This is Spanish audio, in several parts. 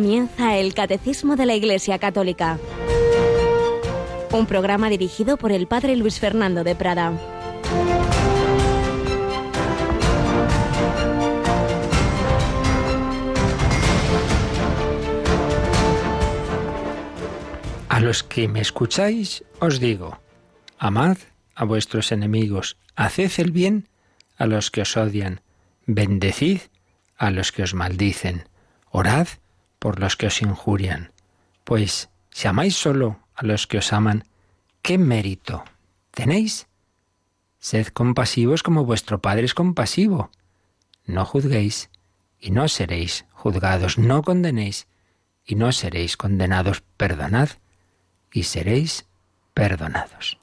Comienza el Catecismo de la Iglesia Católica, un programa dirigido por el Padre Luis Fernando de Prada. A los que me escucháis os digo, amad a vuestros enemigos, haced el bien a los que os odian, bendecid a los que os maldicen, orad por los que os injurian. Pues si amáis solo a los que os aman, ¿qué mérito tenéis? Sed compasivos como vuestro Padre es compasivo. No juzguéis y no seréis juzgados, no condenéis y no seréis condenados, perdonad y seréis perdonados.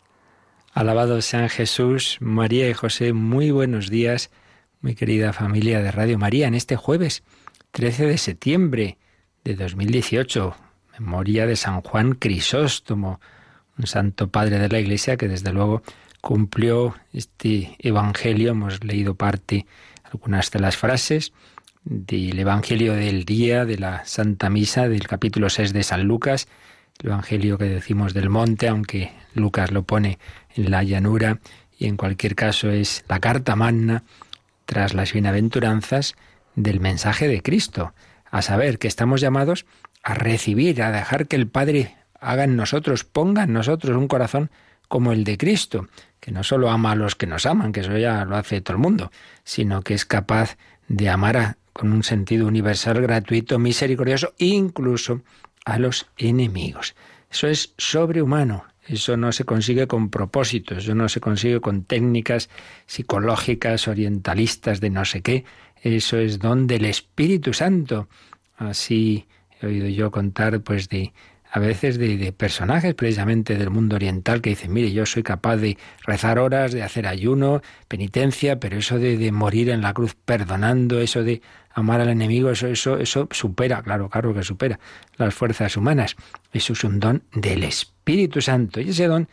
Alabado sean Jesús, María y José, muy buenos días, muy querida familia de Radio María, en este jueves 13 de septiembre de 2018, memoria de San Juan Crisóstomo, un santo padre de la Iglesia que desde luego cumplió este Evangelio, hemos leído parte, algunas de las frases del Evangelio del día de la Santa Misa del capítulo 6 de San Lucas, el Evangelio que decimos del monte, aunque Lucas lo pone en la llanura, y en cualquier caso es la carta magna tras las bienaventuranzas del mensaje de Cristo, a saber que estamos llamados a recibir, a dejar que el Padre haga en nosotros, ponga en nosotros un corazón como el de Cristo, que no solo ama a los que nos aman, que eso ya lo hace todo el mundo, sino que es capaz de amar con un sentido universal, gratuito, misericordioso, incluso a los enemigos. Eso es sobrehumano, eso no se consigue con propósitos, eso no se consigue con técnicas psicológicas, orientalistas de no sé qué, eso es don del Espíritu Santo. Así he oído yo contar pues de a veces de, personajes precisamente del mundo oriental que dicen, mire, yo soy capaz de rezar horas, de hacer ayuno, penitencia, pero eso de, morir en la cruz perdonando, eso de amar al enemigo, eso, eso, eso supera, claro, claro que supera las fuerzas humanas. Eso es un don del Espíritu Santo. Y ese don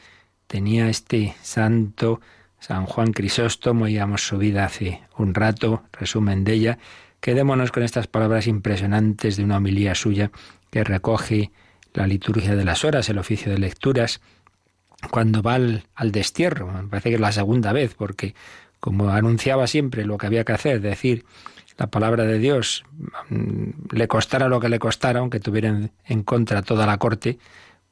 tenía este santo San Juan Crisóstomo, íbamos su vida hace un rato, resumen de ella. Quedémonos con estas palabras impresionantes de una homilía suya que recoge la liturgia de las horas, el oficio de lecturas, cuando va al, destierro. Me parece que es la segunda vez, porque como anunciaba siempre lo que había que hacer, decir la palabra de Dios, mm, le costara lo que le costara, aunque tuvieran en contra toda la corte,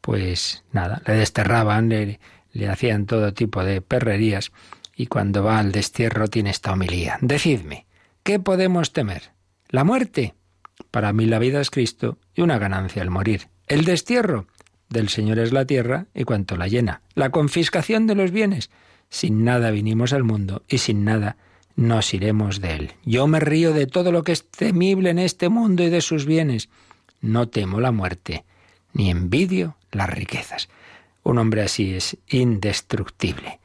pues nada, le desterraban, le, le hacían todo tipo de perrerías, y cuando va al destierro tiene esta homilía. Decidme, ¿qué podemos temer? ¿La muerte? Para mí la vida es Cristo y una ganancia el morir. El destierro del Señor es la tierra y cuanto la llena. La confiscación de los bienes. Sin nada vinimos al mundo y sin nada nos iremos de él. Yo me río de todo lo que es temible en este mundo y de sus bienes. No temo la muerte, ni envidio las riquezas. Un hombre así es indestructible.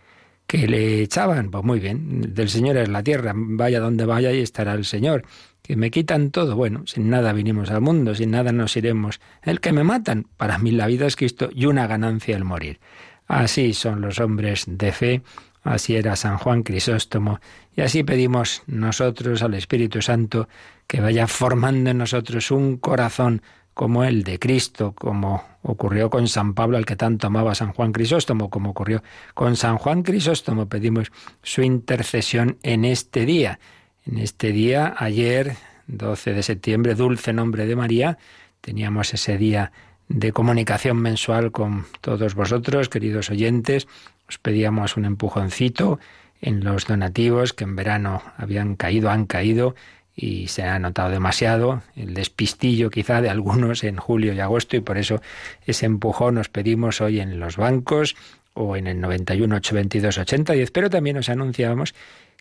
¿Que le echaban? Pues muy bien, del Señor es la tierra, vaya donde vaya y estará el Señor que me quitan todo. Bueno, sin nada vinimos al mundo, sin nada nos iremos. El que me matan, para mí la vida es Cristo y una ganancia el morir. Así son los hombres de fe, así era San Juan Crisóstomo, y así pedimos nosotros al Espíritu Santo que vaya formando en nosotros un corazón como el de Cristo, como ocurrió con San Pablo, al que tanto amaba San Juan Crisóstomo, como ocurrió con San Juan Crisóstomo. Pedimos su intercesión en este día en este día, ayer, 12 de septiembre, dulce nombre de María, teníamos ese día de comunicación mensual con todos vosotros, queridos oyentes. Os pedíamos un empujoncito en los donativos que en verano habían caído, han caído y se ha notado demasiado el despistillo quizá de algunos en julio y agosto y por eso ese empujón nos pedimos hoy en los bancos o en el 91 822 8010, pero también os anunciábamos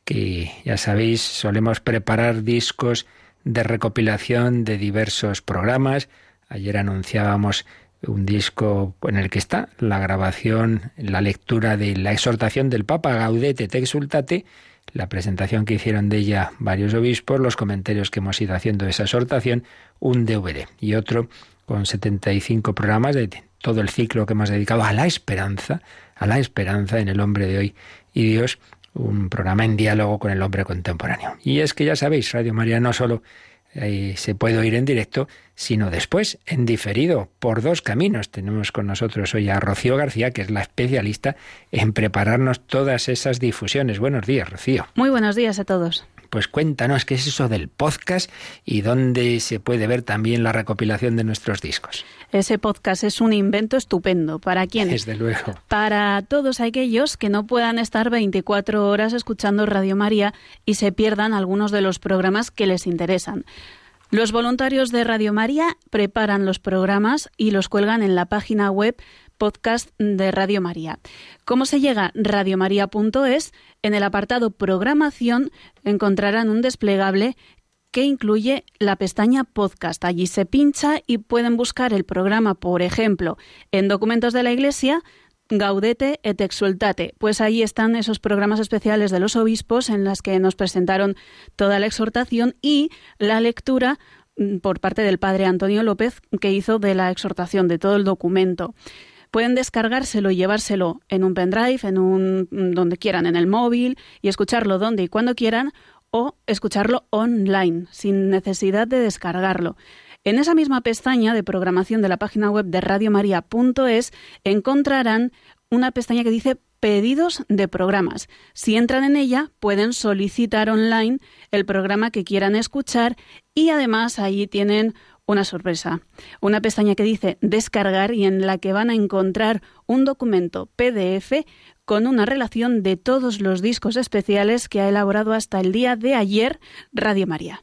que ya sabéis, solemos preparar discos de recopilación de diversos programas. Ayer anunciábamos un disco en el que está la grabación, la lectura de la exhortación del Papa Gaudete te exultate, la presentación que hicieron de ella varios obispos, los comentarios que hemos ido haciendo de esa exhortación, un DVD y otro con 75 programas de todo el ciclo que hemos dedicado a la esperanza, a la esperanza en el hombre de hoy y Dios un programa en diálogo con el hombre contemporáneo. Y es que ya sabéis, Radio María no solo se puede oír en directo, sino después, en diferido, por dos caminos. Tenemos con nosotros hoy a Rocío García, que es la especialista en prepararnos todas esas difusiones. Buenos días, Rocío. Muy buenos días a todos. Pues cuéntanos qué es eso del podcast y dónde se puede ver también la recopilación de nuestros discos. Ese podcast es un invento estupendo. ¿Para quién? Desde luego. Para todos aquellos que no puedan estar 24 horas escuchando Radio María y se pierdan algunos de los programas que les interesan. Los voluntarios de Radio María preparan los programas y los cuelgan en la página web podcast de Radio María. ¿Cómo se llega? Radiomaria.es. En el apartado Programación encontrarán un desplegable que incluye la pestaña podcast. Allí se pincha y pueden buscar el programa, por ejemplo, en documentos de la Iglesia, Gaudete et Exultate. Pues ahí están esos programas especiales de los obispos en las que nos presentaron toda la exhortación y la lectura mm, por parte del padre Antonio López que hizo de la exhortación de todo el documento. Pueden descargárselo y llevárselo en un pendrive, en un donde quieran, en el móvil y escucharlo donde y cuando quieran o escucharlo online sin necesidad de descargarlo. En esa misma pestaña de programación de la página web de radiomaria.es encontrarán una pestaña que dice pedidos de programas. Si entran en ella, pueden solicitar online el programa que quieran escuchar y además ahí tienen una sorpresa. Una pestaña que dice descargar y en la que van a encontrar un documento PDF con una relación de todos los discos especiales que ha elaborado hasta el día de ayer Radio María.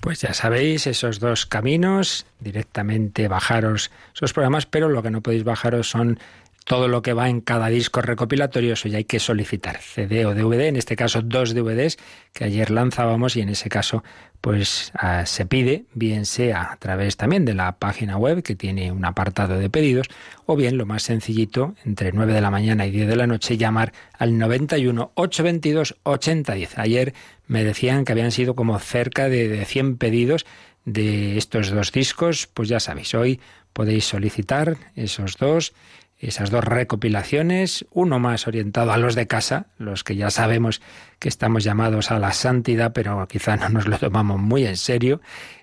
Pues ya sabéis, esos dos caminos, directamente bajaros esos programas, pero lo que no podéis bajaros son todo lo que va en cada disco recopilatorio, eso ya hay que solicitar, CD o DVD, en este caso dos DVDs que ayer lanzábamos y en ese caso pues ah, se pide, bien sea a través también de la página web que tiene un apartado de pedidos, o bien lo más sencillito, entre 9 de la mañana y 10 de la noche, llamar al 91 822 8010. Ayer me decían que habían sido como cerca de, de 100 pedidos de estos dos discos, pues ya sabéis, hoy podéis solicitar esos dos esas dos recopilaciones, uno más orientado a los de casa, los que ya sabemos que estamos llamados a la santidad, pero quizá no nos lo tomamos muy en serio,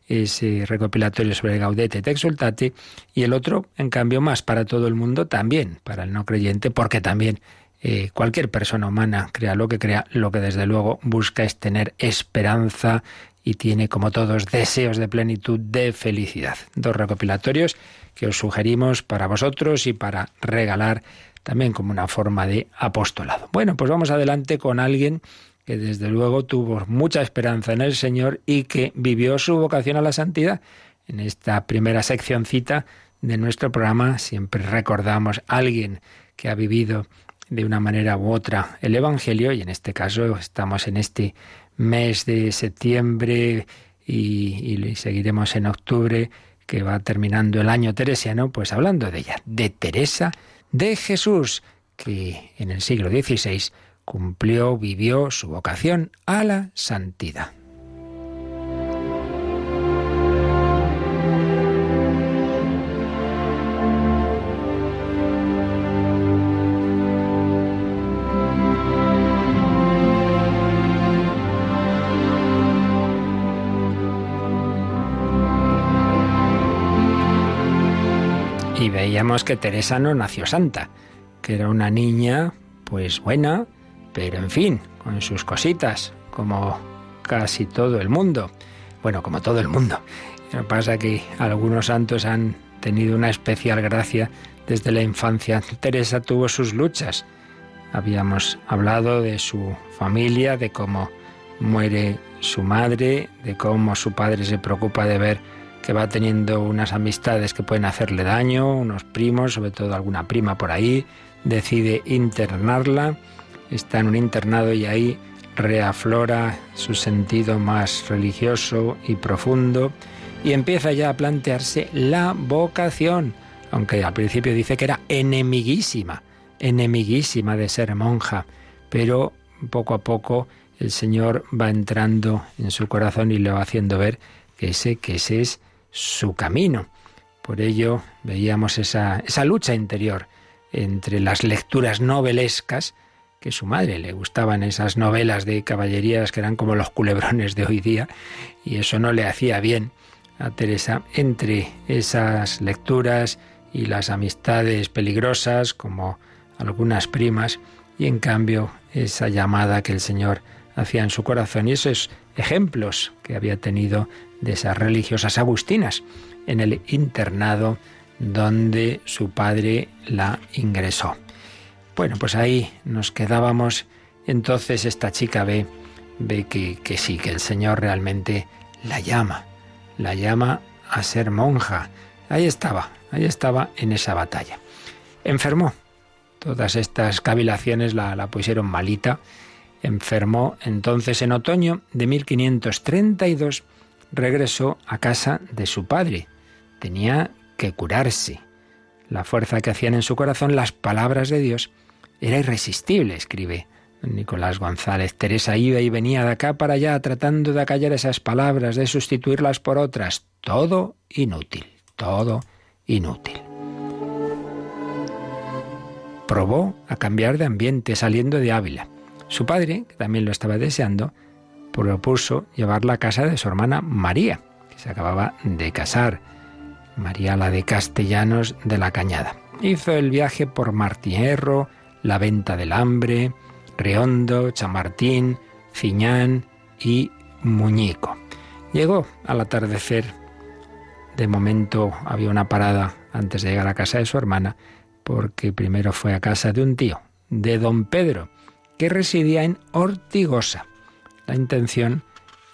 ese recopilatorio sobre Gaudete et Exultate, y el otro, en cambio, más para todo el mundo, también para el no creyente, porque también eh, cualquier persona humana, crea lo que crea, lo que desde luego busca es tener esperanza y tiene, como todos, deseos de plenitud, de felicidad. Dos recopilatorios que os sugerimos para vosotros y para regalar también como una forma de apostolado. Bueno, pues vamos adelante con alguien que desde luego tuvo mucha esperanza en el Señor y que vivió su vocación a la santidad. En esta primera seccioncita de nuestro programa siempre recordamos a alguien que ha vivido de una manera u otra el Evangelio y en este caso estamos en este mes de septiembre y, y seguiremos en octubre que va terminando el año teresiano, pues hablando de ella, de Teresa de Jesús, que en el siglo XVI cumplió, vivió su vocación a la santidad. Veíamos que Teresa no nació santa, que era una niña, pues buena, pero en fin, con sus cositas, como casi todo el mundo. Bueno, como todo el mundo. Lo pasa que algunos santos han tenido una especial gracia desde la infancia. Teresa tuvo sus luchas. Habíamos hablado de su familia, de cómo muere su madre, de cómo su padre se preocupa de ver que va teniendo unas amistades que pueden hacerle daño, unos primos, sobre todo alguna prima por ahí, decide internarla, está en un internado y ahí reaflora su sentido más religioso y profundo y empieza ya a plantearse la vocación, aunque al principio dice que era enemiguísima, enemiguísima de ser monja, pero poco a poco el Señor va entrando en su corazón y le va haciendo ver que ese, que ese es su camino. Por ello veíamos esa, esa lucha interior entre las lecturas novelescas que su madre. Le gustaban esas novelas de caballerías que eran como los culebrones de hoy día y eso no le hacía bien a Teresa entre esas lecturas y las amistades peligrosas como algunas primas y en cambio esa llamada que el Señor hacía en su corazón y esos ejemplos que había tenido de esas religiosas agustinas en el internado donde su padre la ingresó. Bueno, pues ahí nos quedábamos. Entonces esta chica ve, ve que, que sí, que el Señor realmente la llama, la llama a ser monja. Ahí estaba, ahí estaba en esa batalla. Enfermó. Todas estas cavilaciones la, la pusieron malita. Enfermó entonces en otoño de 1532 regresó a casa de su padre. Tenía que curarse. La fuerza que hacían en su corazón las palabras de Dios era irresistible, escribe Nicolás González. Teresa iba y venía de acá para allá tratando de acallar esas palabras, de sustituirlas por otras. Todo inútil, todo inútil. Probó a cambiar de ambiente saliendo de Ávila. Su padre, que también lo estaba deseando, propuso llevarla a casa de su hermana María, que se acababa de casar, María la de Castellanos de la Cañada. Hizo el viaje por Martierro, La Venta del Hambre, Reondo, Chamartín, Fiñán y Muñico. Llegó al atardecer. De momento había una parada antes de llegar a casa de su hermana, porque primero fue a casa de un tío, de don Pedro, que residía en Ortigosa. La intención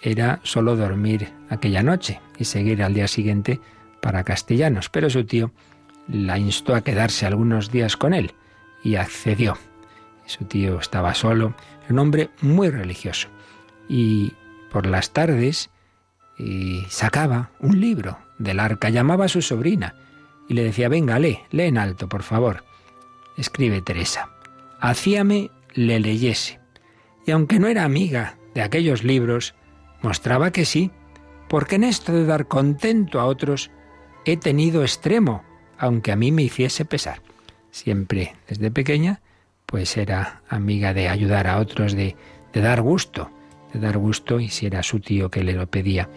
era solo dormir aquella noche y seguir al día siguiente para Castellanos, pero su tío la instó a quedarse algunos días con él y accedió. Su tío estaba solo, un hombre muy religioso. Y por las tardes sacaba un libro del arca, llamaba a su sobrina y le decía, venga, lee, lee en alto, por favor. Escribe Teresa. Hacíame le leyese. Y aunque no era amiga de aquellos libros, mostraba que sí, porque en esto de dar contento a otros he tenido extremo, aunque a mí me hiciese pesar. Siempre desde pequeña, pues era amiga de ayudar a otros, de, de dar gusto, de dar gusto, y si era su tío que le lo pedía,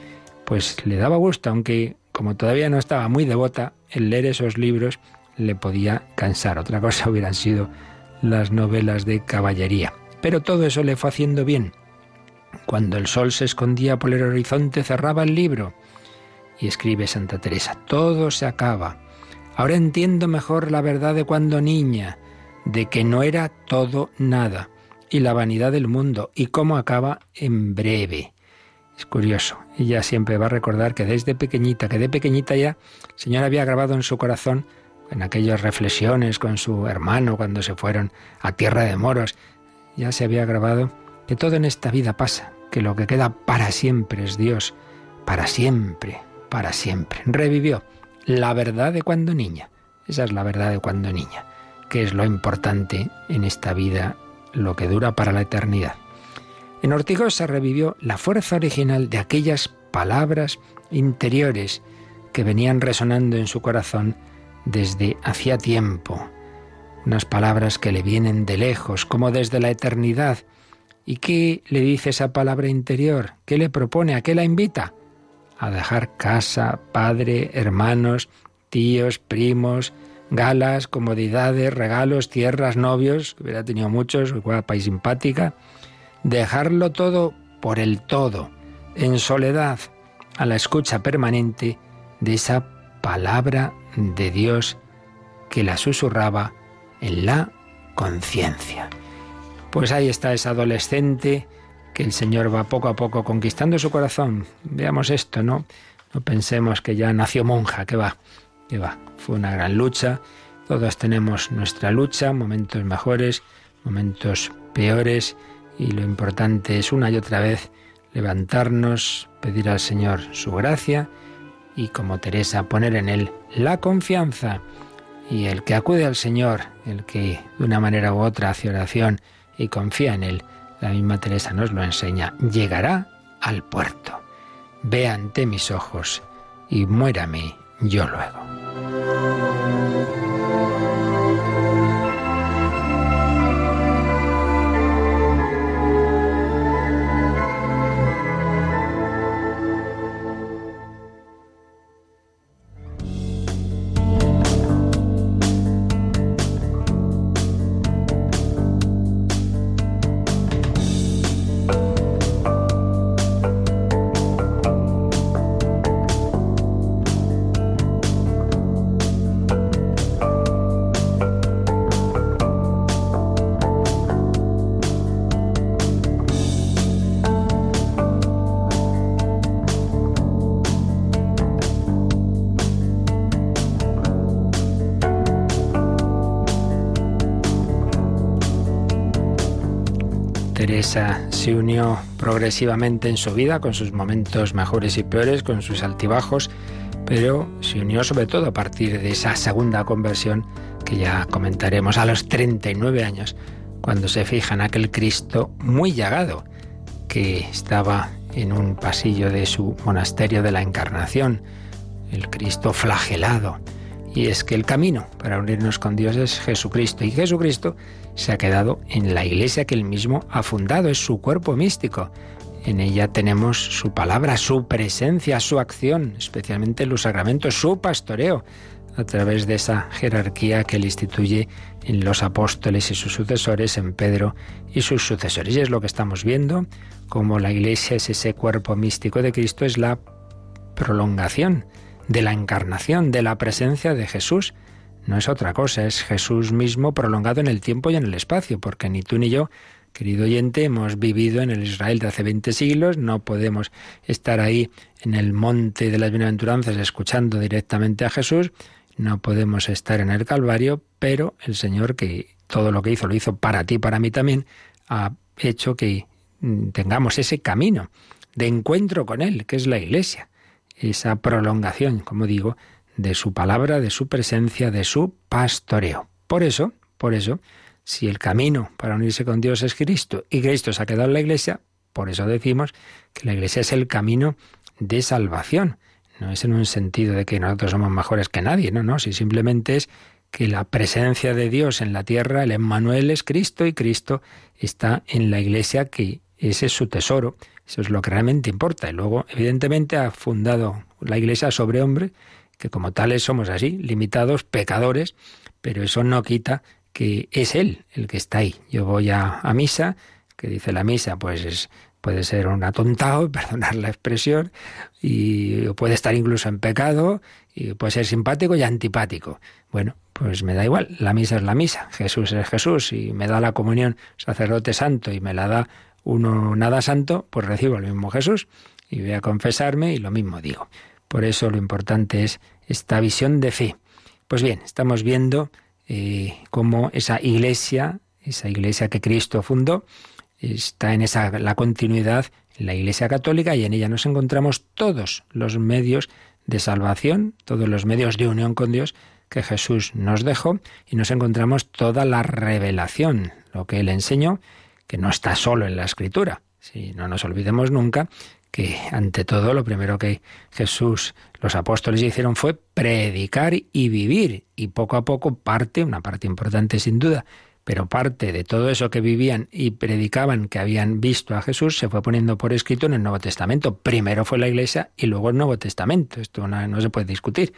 pues le daba gusto, aunque como todavía no estaba muy devota, el leer esos libros le podía cansar. Otra cosa hubieran sido las novelas de caballería. Pero todo eso le fue haciendo bien. Cuando el sol se escondía por el horizonte cerraba el libro. Y escribe Santa Teresa, todo se acaba. Ahora entiendo mejor la verdad de cuando niña, de que no era todo nada, y la vanidad del mundo, y cómo acaba en breve. Es curioso, ella siempre va a recordar que desde pequeñita, que de pequeñita ya, el Señor había grabado en su corazón, en aquellas reflexiones con su hermano cuando se fueron a tierra de moros, ya se había grabado que todo en esta vida pasa, que lo que queda para siempre es Dios, para siempre, para siempre. Revivió la verdad de cuando niña. Esa es la verdad de cuando niña, que es lo importante en esta vida, lo que dura para la eternidad. En Ortigosa revivió la fuerza original de aquellas palabras interiores que venían resonando en su corazón desde hacía tiempo. Unas palabras que le vienen de lejos, como desde la eternidad, ¿Y qué le dice esa palabra interior? ¿Qué le propone? ¿A qué la invita? A dejar casa, padre, hermanos, tíos, primos, galas, comodidades, regalos, tierras, novios, que hubiera tenido muchos, guapa y simpática. Dejarlo todo por el todo, en soledad, a la escucha permanente de esa palabra de Dios que la susurraba en la conciencia. Pues ahí está esa adolescente que el Señor va poco a poco conquistando su corazón. Veamos esto, ¿no? No pensemos que ya nació monja, que va, que va. Fue una gran lucha. Todos tenemos nuestra lucha, momentos mejores, momentos peores, y lo importante es una y otra vez levantarnos, pedir al Señor su gracia y como Teresa poner en Él la confianza. Y el que acude al Señor, el que de una manera u otra hace oración, y confía en Él, la misma Teresa nos lo enseña, llegará al puerto. Ve ante mis ojos y muérame yo luego. Se unió progresivamente en su vida, con sus momentos mejores y peores, con sus altibajos, pero se unió sobre todo a partir de esa segunda conversión que ya comentaremos a los 39 años, cuando se fija en aquel Cristo muy llagado que estaba en un pasillo de su monasterio de la Encarnación, el Cristo flagelado. Y es que el camino para unirnos con Dios es Jesucristo. Y Jesucristo se ha quedado en la iglesia que él mismo ha fundado, es su cuerpo místico. En ella tenemos su palabra, su presencia, su acción, especialmente los sacramentos, su pastoreo, a través de esa jerarquía que él instituye en los apóstoles y sus sucesores, en Pedro y sus sucesores. Y es lo que estamos viendo, como la iglesia es ese cuerpo místico de Cristo, es la prolongación de la encarnación, de la presencia de Jesús. No es otra cosa, es Jesús mismo prolongado en el tiempo y en el espacio, porque ni tú ni yo, querido oyente, hemos vivido en el Israel de hace 20 siglos, no podemos estar ahí en el monte de las bienaventuranzas escuchando directamente a Jesús, no podemos estar en el Calvario, pero el Señor que todo lo que hizo lo hizo para ti, para mí también, ha hecho que tengamos ese camino de encuentro con Él, que es la Iglesia, esa prolongación, como digo, de su palabra, de su presencia, de su pastoreo. Por eso, por eso, si el camino para unirse con Dios es Cristo y Cristo se ha quedado en la Iglesia, por eso decimos que la Iglesia es el camino de salvación. No es en un sentido de que nosotros somos mejores que nadie, no, no, si simplemente es que la presencia de Dios en la tierra, el Emmanuel es Cristo y Cristo está en la iglesia que ese es su tesoro, eso es lo que realmente importa. Y luego, evidentemente, ha fundado la iglesia sobre hombre, que como tales somos así, limitados, pecadores, pero eso no quita que es Él el que está ahí. Yo voy a, misa, que dice la misa, pues es puede ser un atontado, perdonar la expresión, y puede estar incluso en pecado, y puede ser simpático y antipático. Bueno, pues me da igual, la misa es la misa, Jesús es Jesús, y me da la comunión sacerdote santo y me la da uno nada santo, pues recibo el mismo Jesús y voy a confesarme y lo mismo digo. Por eso lo importante es esta visión de fe. Pues bien, estamos viendo eh, cómo esa iglesia, esa iglesia que Cristo fundó, está en esa la continuidad en la Iglesia Católica y en ella nos encontramos todos los medios de salvación, todos los medios de unión con Dios que Jesús nos dejó y nos encontramos toda la revelación, lo que él enseñó, que no está solo en la escritura. Si no nos olvidemos nunca que ante todo lo primero que Jesús, los apóstoles hicieron fue predicar y vivir y poco a poco parte, una parte importante sin duda, pero parte de todo eso que vivían y predicaban que habían visto a Jesús se fue poniendo por escrito en el Nuevo Testamento. Primero fue la Iglesia y luego el Nuevo Testamento. Esto no, se puede discutir.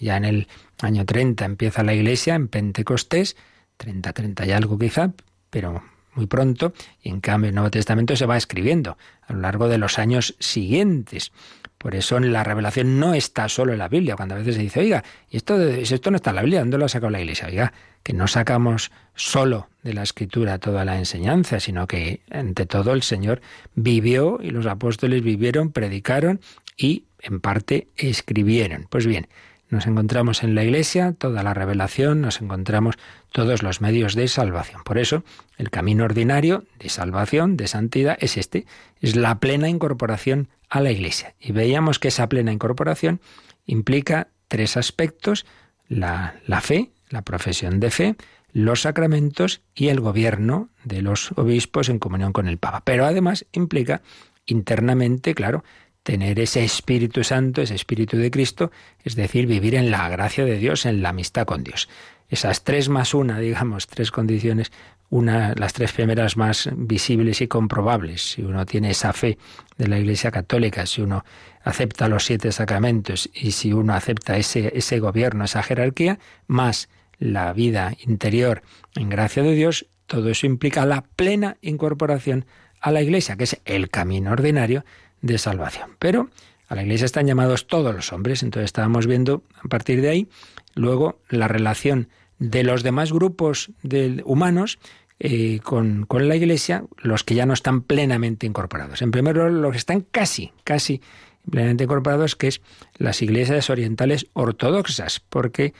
Ya en el año 30 empieza la Iglesia, en Pentecostés, 30, 30 y algo quizá, pero muy pronto, y en cambio el Nuevo Testamento se va escribiendo a lo largo de los años siguientes. Por eso la revelación no está solo en la Biblia. Cuando a veces se dice, oiga, esto, esto no está en la Biblia, ¿dónde lo ha sacado la Iglesia? Oiga, que no sacamos solo de la Escritura toda la enseñanza, sino que ante todo el Señor vivió y los apóstoles vivieron, predicaron y en parte escribieron. Pues bien, nos encontramos en la Iglesia toda la revelación, nos encontramos todos los medios de salvación. Por eso, el camino ordinario de salvación, de santidad, es este, es la plena incorporación a la Iglesia. Y veíamos que esa plena incorporación implica tres aspectos, la, fe, la profesión de fe, los sacramentos y el gobierno de los obispos en comunión con el Papa. Pero además implica internamente, claro, tener ese Espíritu Santo, ese Espíritu de Cristo, es decir, vivir en la gracia de Dios, en la amistad con Dios. Esas tres más una, digamos, tres condiciones una, las tres primeras más visibles y comprobables. Si uno tiene esa fe de la Iglesia Católica, si uno acepta los siete sacramentos y si uno acepta ese, ese gobierno, esa jerarquía, más la vida interior en gracia de Dios, todo eso implica la plena incorporación a la Iglesia, que es el camino ordinario de salvación. Pero a la Iglesia están llamados todos los hombres, entonces estábamos viendo a partir de ahí luego la relación de los demás grupos de humanos eh, con, con, la Iglesia, los que ya no están plenamente incorporados. En primer lugar, los que están casi, casi plenamente incorporados, que es las iglesias orientales ortodoxas, porque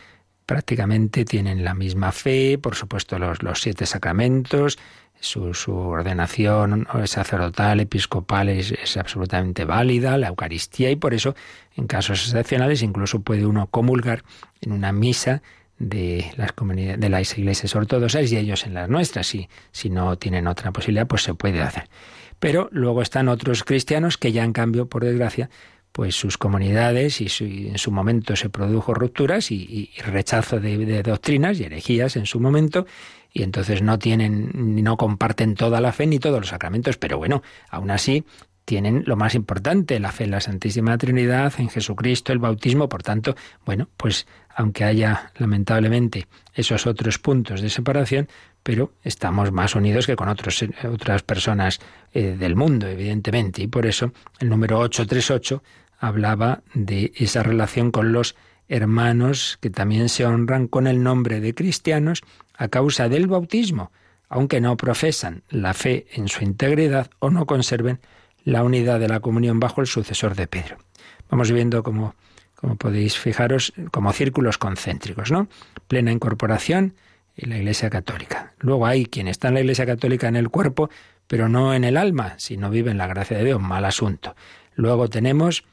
prácticamente tienen la misma fe, por supuesto los, los siete sacramentos, su, ordenación sacerdotal, episcopal es, absolutamente válida, la Eucaristía, y por eso, en casos excepcionales, incluso puede uno comulgar en una misa de las comunidades, de las iglesias ortodoxas y ellos en las nuestras. Si, si no tienen otra posibilidad, pues se puede hacer. Pero luego están otros cristianos que ya en cambio, por desgracia, pues sus comunidades y, en su momento se produjo rupturas y, rechazo de, doctrinas y herejías en su momento y entonces no tienen ni no comparten toda la fe ni todos los sacramentos, pero bueno, aún así tienen lo más importante, la fe en la Santísima Trinidad, en Jesucristo, el bautismo, por tanto, bueno, pues aunque haya lamentablemente esos otros puntos de separación, pero estamos más unidos que con otros, otras personas eh, del mundo, evidentemente, y por eso el número 838 hablaba de esa relación con los hermanos que también se honran con el nombre de cristianos a causa del bautismo, aunque no profesan la fe en su integridad o no conserven la unidad de la comunión bajo el sucesor de Pedro. Vamos viendo como, como podéis fijaros, como círculos concéntricos, ¿no? Plena incorporación en la Iglesia Católica. Luego hay quien está en la Iglesia Católica en el cuerpo, pero no en el alma, si no vive en la gracia de Dios, mal asunto. Luego tenemos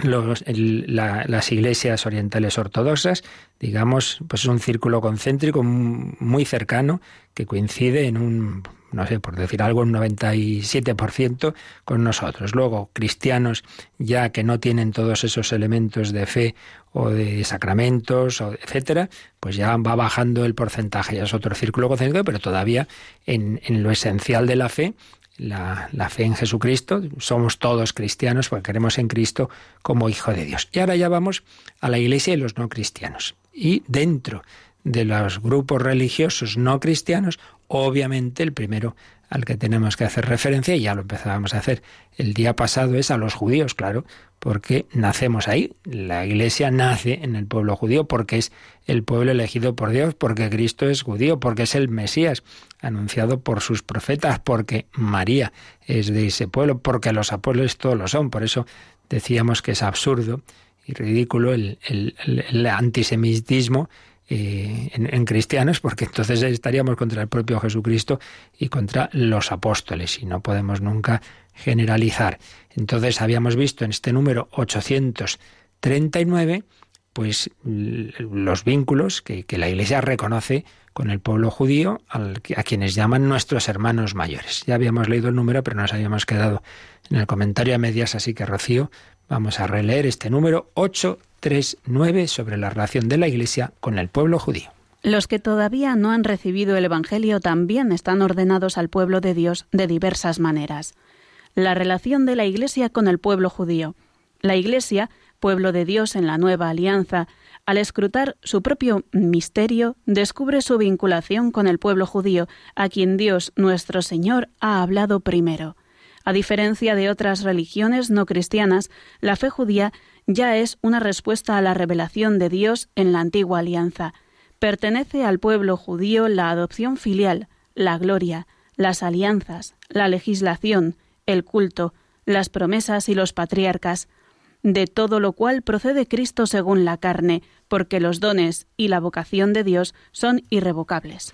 los, las iglesias orientales ortodoxas, digamos, pues es un círculo concéntrico muy cercano que coincide en un no sé, por decir algo, un 97% con nosotros. Luego, cristianos ya que no tienen todos esos elementos de fe o de sacramentos, o etcétera, pues ya va bajando el porcentaje, ya es otro círculo concéntrico, pero todavía en, en lo esencial de la fe la, fe en Jesucristo, somos todos cristianos porque queremos en Cristo como Hijo de Dios. Y ahora ya vamos a la Iglesia y los no cristianos. Y dentro de los grupos religiosos no cristianos, obviamente el primero al que tenemos que hacer referencia, y ya lo empezábamos a hacer el día pasado, es a los judíos, claro, porque nacemos ahí. La Iglesia nace en el pueblo judío porque es el pueblo elegido por Dios, porque Cristo es judío, porque es el Mesías anunciado por sus profetas, porque María es de ese pueblo, porque los apóstoles todos lo son. Por eso decíamos que es absurdo y ridículo el, antisemitismo eh, en, cristianos, porque entonces estaríamos contra el propio Jesucristo y contra los apóstoles, y no podemos nunca generalizar. Entonces habíamos visto en este número 839, pues los vínculos que, la Iglesia reconoce con el pueblo judío, a quienes llaman nuestros hermanos mayores. Ya habíamos leído el número, pero nos habíamos quedado en el comentario a medias, así que Rocío, vamos a releer este número 839. 3.9 sobre la relación de la Iglesia con el pueblo judío. Los que todavía no han recibido el Evangelio también están ordenados al pueblo de Dios de diversas maneras. La relación de la Iglesia con el pueblo judío. La Iglesia, pueblo de Dios en la nueva alianza, al escrutar su propio misterio, descubre su vinculación con el pueblo judío, a quien Dios nuestro Señor ha hablado primero. A diferencia de otras religiones no cristianas, la fe judía ya es una respuesta a la revelación de Dios en la antigua alianza. Pertenece al pueblo judío la adopción filial, la gloria, las alianzas, la legislación, el culto, las promesas y los patriarcas, de todo lo cual procede Cristo según la carne, porque los dones y la vocación de Dios son irrevocables.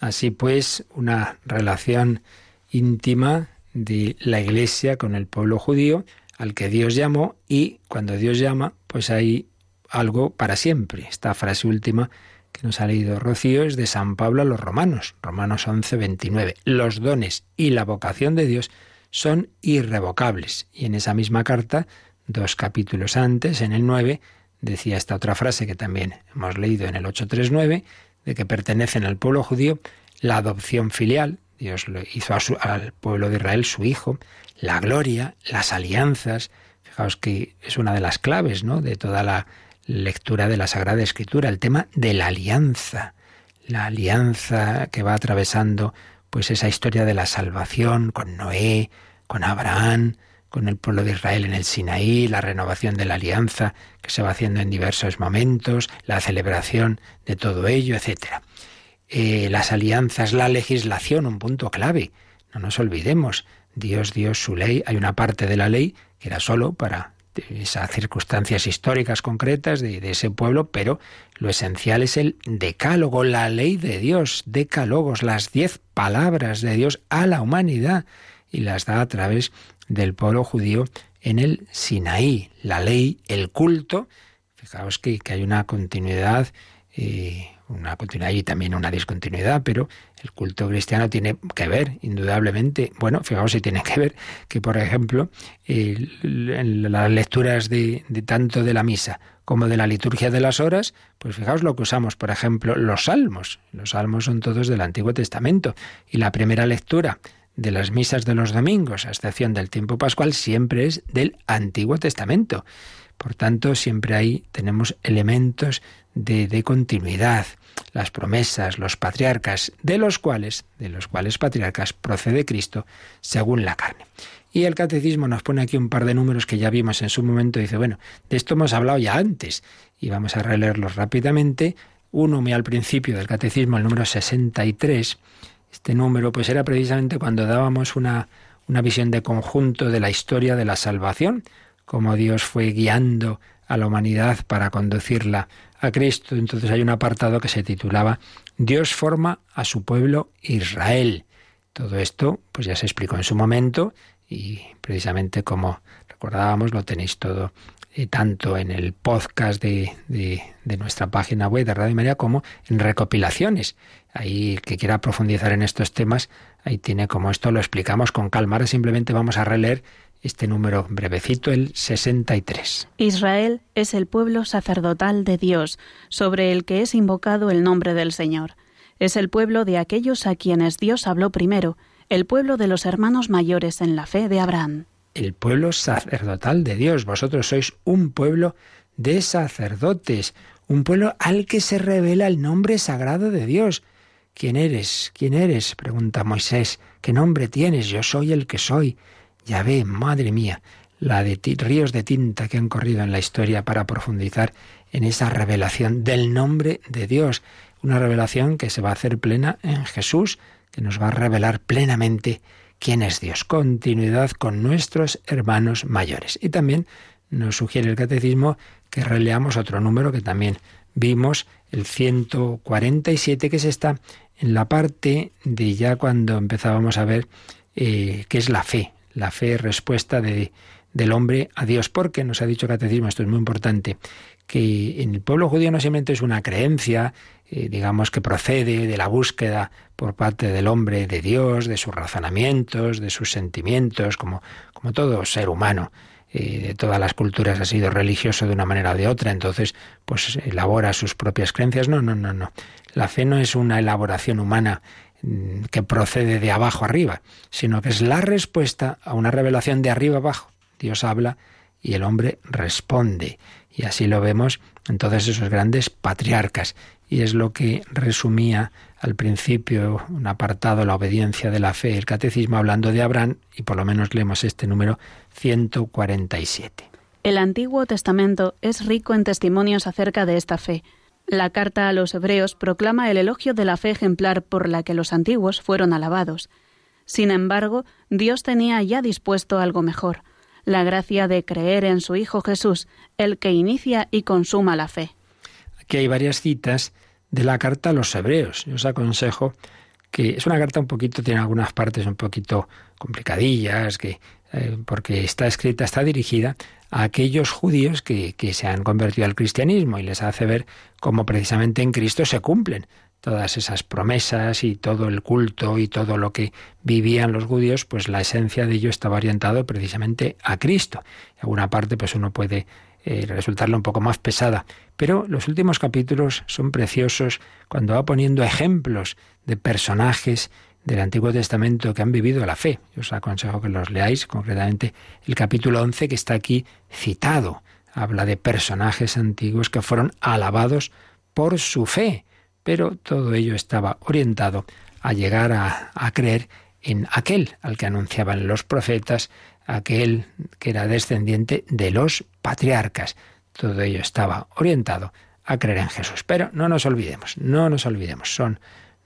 Así pues, una relación íntima de la Iglesia con el pueblo judío, al que Dios llamó y cuando Dios llama, pues hay algo para siempre. Esta frase última que nos ha leído Rocío es de San Pablo a los romanos, Romanos 11, 29. Los dones y la vocación de Dios son irrevocables. Y en esa misma carta, dos capítulos antes, en el 9, decía esta otra frase que también hemos leído en el 839, de que pertenecen al pueblo judío la adopción filial, Dios lo hizo al pueblo de Israel su hijo, la gloria, las alianzas. Fijaos que es una de las claves ¿no? de toda la lectura de la Sagrada Escritura, el tema de la alianza. La alianza que va atravesando pues esa historia de la salvación con Noé, con Abraham, con el pueblo de Israel en el Sinaí, la renovación de la alianza que se va haciendo en diversos momentos, la celebración de todo ello, etcétera. Eh, las alianzas, la legislación, un punto clave. No nos olvidemos, Dios dio su ley, hay una parte de la ley que era solo para esas circunstancias históricas concretas de, de, ese pueblo, pero lo esencial es el decálogo, la ley de Dios, decálogos, las diez palabras de Dios a la humanidad, y las da a través del pueblo judío en el Sinaí, la ley, el culto. Fijaos que, que hay una continuidad. Eh, una continuidad y también una discontinuidad, pero el culto cristiano tiene que ver, indudablemente. Bueno, fijaos si tiene que ver que, por ejemplo, en las lecturas de, de, tanto de la misa como de la liturgia de las horas, pues fijaos lo que usamos, por ejemplo, los salmos. Los salmos son todos del Antiguo Testamento. Y la primera lectura de las misas de los domingos, a excepción del tiempo pascual, siempre es del Antiguo Testamento. Por tanto, siempre ahí tenemos elementos de, de, continuidad, las promesas, los patriarcas, de los cuales, de los cuales patriarcas procede Cristo según la carne. Y el catecismo nos pone aquí un par de números que ya vimos en su momento. Dice, bueno, de esto hemos hablado ya antes y vamos a releerlos rápidamente. Uno muy al principio del catecismo, el número 63. Este número pues era precisamente cuando dábamos una, una visión de conjunto de la historia de la salvación, cómo Dios fue guiando a la humanidad para conducirla a Cristo. Entonces hay un apartado que se titulaba Dios forma a su pueblo Israel. Todo esto pues ya se explicó en su momento y precisamente como recordábamos lo tenéis todo eh, tanto en el podcast de, de, de, nuestra página web de Radio María como en recopilaciones. Ahí que quiera profundizar en estos temas, ahí tiene como esto lo explicamos con calma. Ahora simplemente vamos a releer este número brevecito, el 63. Israel es el pueblo sacerdotal de Dios, sobre el que es invocado el nombre del Señor. Es el pueblo de aquellos a quienes Dios habló primero, el pueblo de los hermanos mayores en la fe de Abraham. El pueblo sacerdotal de Dios. Vosotros sois un pueblo de sacerdotes, un pueblo al que se revela el nombre sagrado de Dios. ¿Quién eres? ¿Quién eres? pregunta Moisés. ¿Qué nombre tienes? Yo soy el que soy. Ya ve, madre mía, la de ríos de tinta que han corrido en la historia para profundizar en esa revelación del nombre de Dios. Una revelación que se va a hacer plena en Jesús, que nos va a revelar plenamente quién es Dios. Continuidad con nuestros hermanos mayores. Y también nos sugiere el catecismo que releamos otro número que también vimos, el 147, que se está en la parte de ya cuando empezábamos a ver eh, qué es la fe, la fe respuesta de, del hombre a Dios, porque nos ha dicho el catecismo, esto es muy importante, que en el pueblo judío no simplemente es una creencia, eh, digamos, que procede de la búsqueda por parte del hombre de Dios, de sus razonamientos, de sus sentimientos, como, como todo ser humano. De todas las culturas ha sido religioso de una manera o de otra, entonces pues elabora sus propias creencias. No, no, no, no. La fe no es una elaboración humana mm, que procede de abajo arriba, sino que es la respuesta a una revelación de arriba abajo. Dios habla y el hombre responde. Y así lo vemos en todos esos grandes patriarcas. Y es lo que resumía al principio un apartado, la obediencia de la fe, el catecismo hablando de Abraham, y por lo menos leemos este número 147. El Antiguo Testamento es rico en testimonios acerca de esta fe. La carta a los hebreos proclama el elogio de la fe ejemplar por la que los antiguos fueron alabados. Sin embargo, Dios tenía ya dispuesto algo mejor la gracia de creer en su Hijo Jesús, el que inicia y consuma la fe. Aquí hay varias citas de la carta a los hebreos. Yo os aconsejo que es una carta un poquito, tiene algunas partes un poquito complicadillas, que, eh, porque está escrita, está dirigida a aquellos judíos que, que se han convertido al cristianismo y les hace ver cómo precisamente en Cristo se cumplen todas esas promesas y todo el culto y todo lo que vivían los judíos, pues la esencia de ello estaba orientado precisamente a Cristo. En alguna parte, pues uno puede eh, resultarle un poco más pesada, pero los últimos capítulos son preciosos cuando va poniendo ejemplos de personajes del Antiguo Testamento que han vivido la fe. Yo os aconsejo que los leáis, concretamente el capítulo 11 que está aquí citado. Habla de personajes antiguos que fueron alabados por su fe pero todo ello estaba orientado a llegar a, creer en aquel al que anunciaban los profetas, aquel que era descendiente de los patriarcas. Todo ello estaba orientado a creer en Jesús. Pero no nos olvidemos, no nos olvidemos, son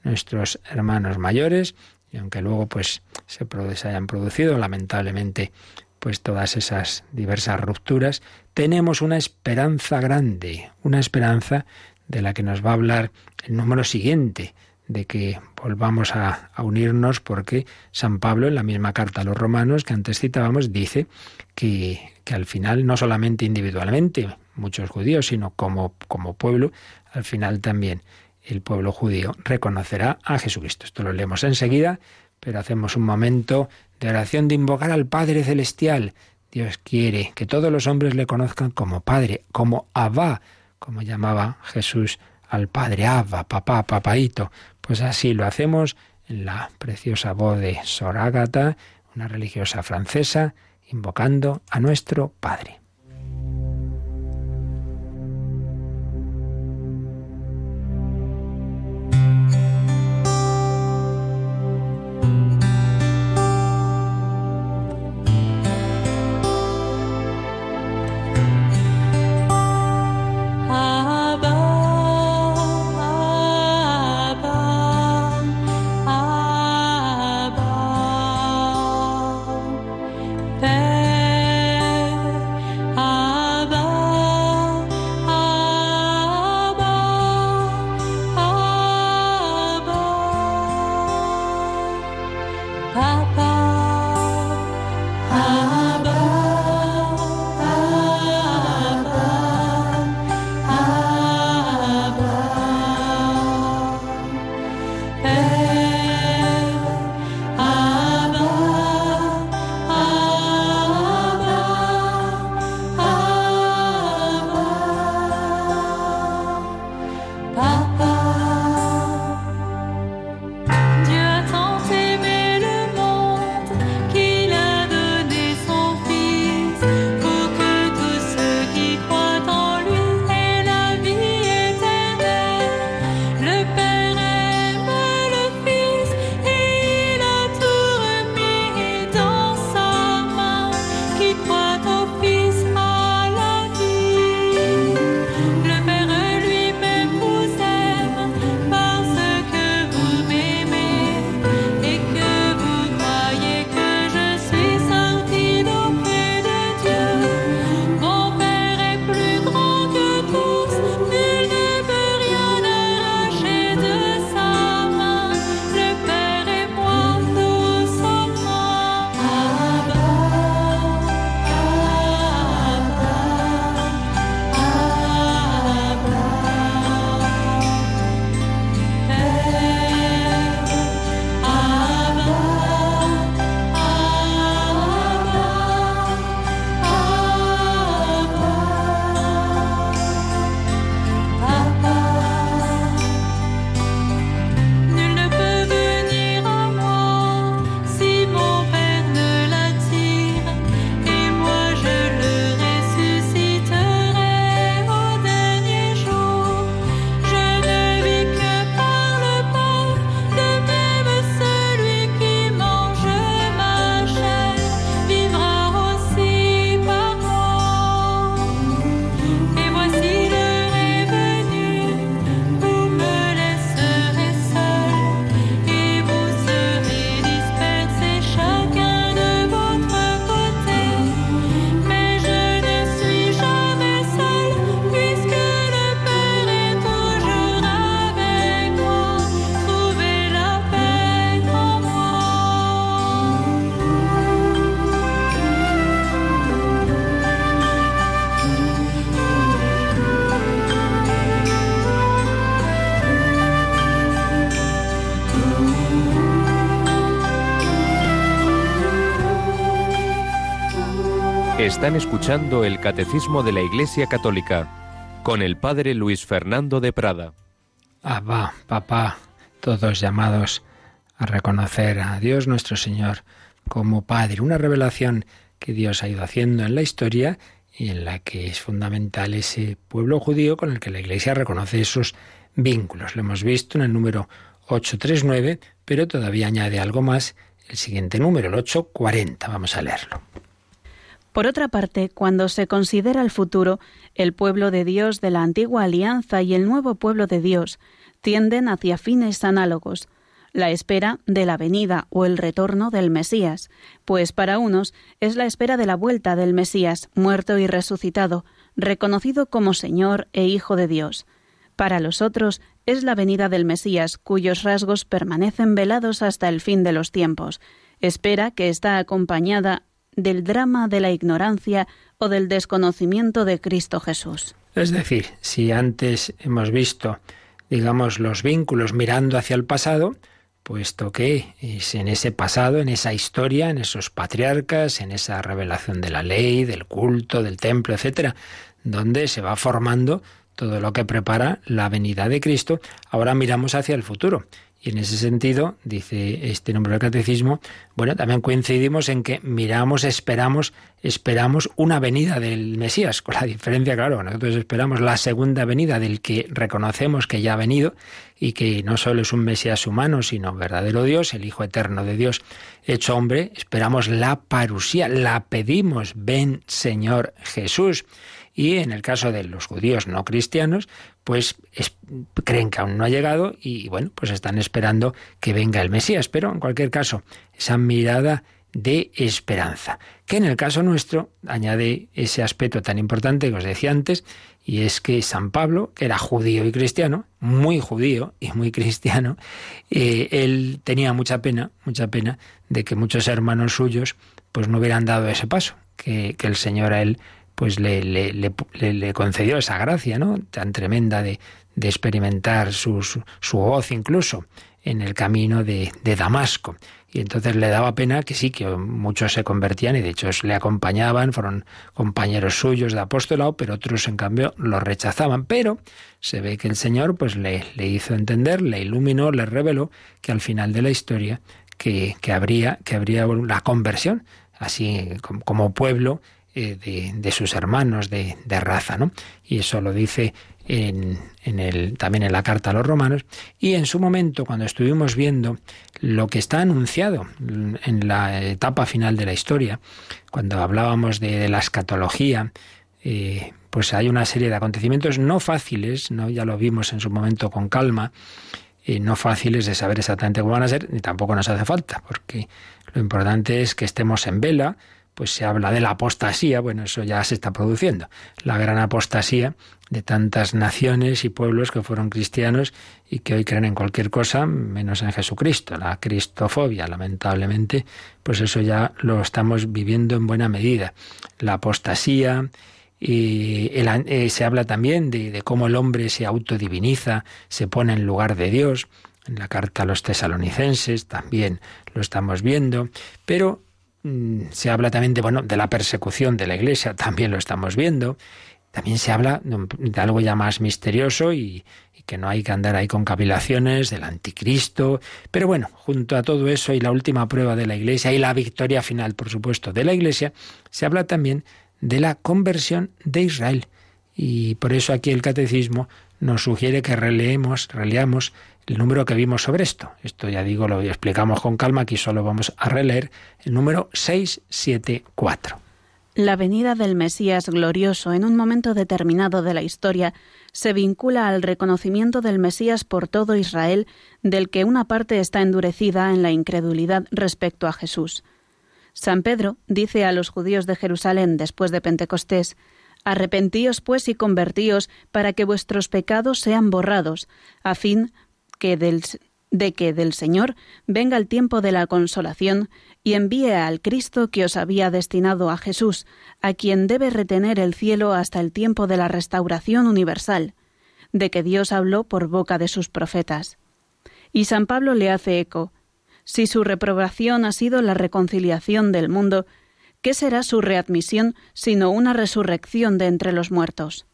nuestros hermanos mayores y aunque luego pues se, se hayan producido lamentablemente pues todas esas diversas rupturas, tenemos una esperanza grande, una esperanza de la que nos va a hablar el número siguiente, de que volvamos a, unirnos porque San Pablo en la misma carta a los romanos que antes citábamos dice que, que al final no solamente individualmente muchos judíos, sino como, como pueblo, al final también el pueblo judío reconocerá a Jesucristo. Esto lo leemos enseguida, pero hacemos un momento de oración de invocar al Padre Celestial. Dios quiere que todos los hombres le conozcan como Padre, como Abba, como llamaba Jesús al Padre Abba, papá, papaito. Pues así lo hacemos en la preciosa voz de Sor Ágata, una religiosa francesa, invocando a nuestro Padre. Están escuchando el Catecismo de la Iglesia Católica con el Padre Luis Fernando de Prada. Abba, papá, todos llamados a reconocer a Dios nuestro Señor como Padre, una revelación que Dios ha ido haciendo en la historia y en la que es fundamental ese pueblo judío con el que la Iglesia reconoce esos vínculos. Lo hemos visto en el número 839, pero todavía añade algo más el siguiente número, el 840. Vamos a leerlo. Por otra parte, cuando se considera el futuro, el pueblo de Dios de la antigua alianza y el nuevo pueblo de Dios tienden hacia fines análogos. la espera de la venida o el retorno del Mesías, pues para unos es la espera de la vuelta del Mesías, muerto y resucitado, reconocido como Señor e Hijo de Dios. Para los otros es la venida del Mesías, cuyos rasgos permanecen velados hasta el fin de los tiempos, espera que está acompañada del drama de la ignorancia o del desconocimiento de Cristo Jesús. Es decir, si antes hemos visto, digamos, los vínculos mirando hacia el pasado, puesto que es en ese pasado, en esa historia, en esos patriarcas, en esa revelación de la ley, del culto, del templo, etcétera, donde se va formando todo lo que prepara la venida de Cristo, ahora miramos hacia el futuro. Y en ese sentido, dice este número del catecismo, bueno, también coincidimos en que miramos, esperamos, esperamos una venida del Mesías, con la diferencia, claro, nosotros esperamos la segunda venida del que reconocemos que ya ha venido y que no solo es un Mesías humano, sino verdadero Dios, el Hijo eterno de Dios hecho hombre, esperamos la parusía, la pedimos, ven Señor Jesús. Y en el caso de los judíos no cristianos, pues creen que aún no ha llegado y bueno, pues están esperando que venga el Mesías. Pero en cualquier caso, esa mirada de esperanza, que en el caso nuestro añade ese aspecto tan importante que os decía antes, y es que San Pablo, que era judío y cristiano, muy judío y muy cristiano, eh, él tenía mucha pena, mucha pena de que muchos hermanos suyos pues no hubieran dado ese paso, que, que el Señor a él pues le, le, concedió esa gracia, ¿no? Tan tremenda de, de experimentar su, su, voz incluso en el camino de, de, Damasco. Y entonces le daba pena que sí, que muchos se convertían y de hecho le acompañaban, fueron compañeros suyos de apostolado, pero otros en cambio lo rechazaban. Pero se ve que el Señor pues le, le hizo entender, le iluminó, le reveló que al final de la historia que, que habría, que habría la conversión, así como pueblo eh, de, sus hermanos de, raza, ¿no? Y eso lo dice en, el, también en la carta a los romanos. Y en su momento, cuando estuvimos viendo lo que está anunciado en la etapa final de la historia, cuando hablábamos de, la escatología, eh, pues hay una serie de acontecimientos no fáciles, ¿no? ya lo vimos en su momento con calma, eh, no fáciles de saber exactamente cómo van a ser, ni tampoco nos hace falta, porque lo importante es que estemos en vela, pues se habla de la apostasía, bueno, eso ya se está produciendo, la gran apostasía de tantas naciones y pueblos que fueron cristianos y que hoy creen en cualquier cosa menos en Jesucristo, la cristofobia, lamentablemente, pues eso ya lo estamos viviendo en buena medida. La apostasía, y eh, se habla también de, de, cómo el hombre se autodiviniza, se pone en lugar de Dios. En la carta a los tesalonicenses también lo estamos viendo. Pero se habla también de, bueno, de la persecución de la Iglesia, también lo estamos viendo. También se habla de algo ya más misterioso y, que no hay que andar ahí con cavilaciones del anticristo. Pero bueno, junto a todo eso y la última prueba de la Iglesia y la victoria final, por supuesto, de la Iglesia, se habla también de la conversión de Israel. Y por eso aquí el catecismo nos sugiere que releemos, releamos el número que vimos sobre esto. Esto ya digo, lo explicamos con calma, aquí solo vamos a releer el número 674. La venida del Mesías glorioso en un momento determinado de la historia se vincula al reconocimiento del Mesías por todo Israel, del que una parte está endurecida en la incredulidad respecto a Jesús. San Pedro dice a los judíos de Jerusalén después de Pentecostés, Arrepentíos pues y convertíos para que vuestros pecados sean borrados, a fin que del, de que del Señor venga el tiempo de la consolación y envíe al Cristo que os había destinado a Jesús, a quien debe retener el cielo hasta el tiempo de la restauración universal, de que Dios habló por boca de sus profetas. Y San Pablo le hace eco, si su reprobación ha sido la reconciliación del mundo, ¿qué será su readmisión sino una resurrección de entre los muertos?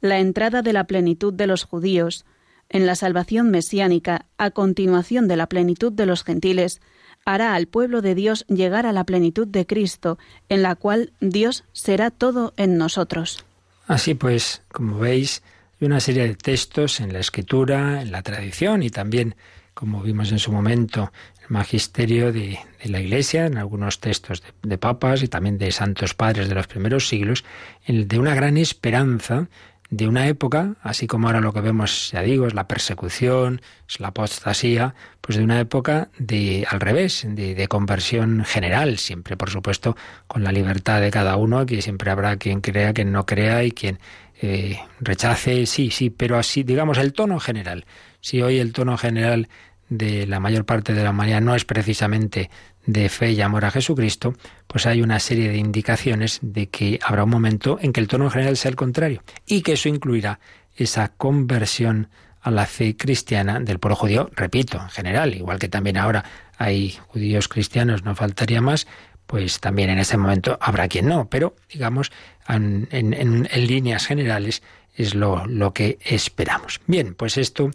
La entrada de la plenitud de los judíos, en la salvación mesiánica, a continuación de la plenitud de los gentiles, hará al pueblo de Dios llegar a la plenitud de Cristo, en la cual Dios será todo en nosotros. Así pues, como veis, hay una serie de textos en la escritura, en la tradición y también, como vimos en su momento, el magisterio de, la Iglesia, en algunos textos de, de, papas y también de santos padres de los primeros siglos, de una gran esperanza de una época, así como ahora lo que vemos, ya digo, es la persecución, es la apostasía, pues de una época de al revés, de, conversión general, siempre por supuesto con la libertad de cada uno, que siempre habrá quien crea, quien no crea y quien eh, rechace, sí, sí, pero así, digamos, el tono general. Si hoy el tono general de la mayor parte de la humanidad no es precisamente de fe y amor a Jesucristo, pues hay una serie de indicaciones de que habrá un momento en que el tono general sea el contrario y que eso incluirá esa conversión a la fe cristiana del pueblo judío, repito, en general, igual que también ahora hay judíos cristianos, no faltaría más, pues también en ese momento habrá quien no, pero digamos, en, en, en líneas generales es lo, lo que esperamos. Bien, pues esto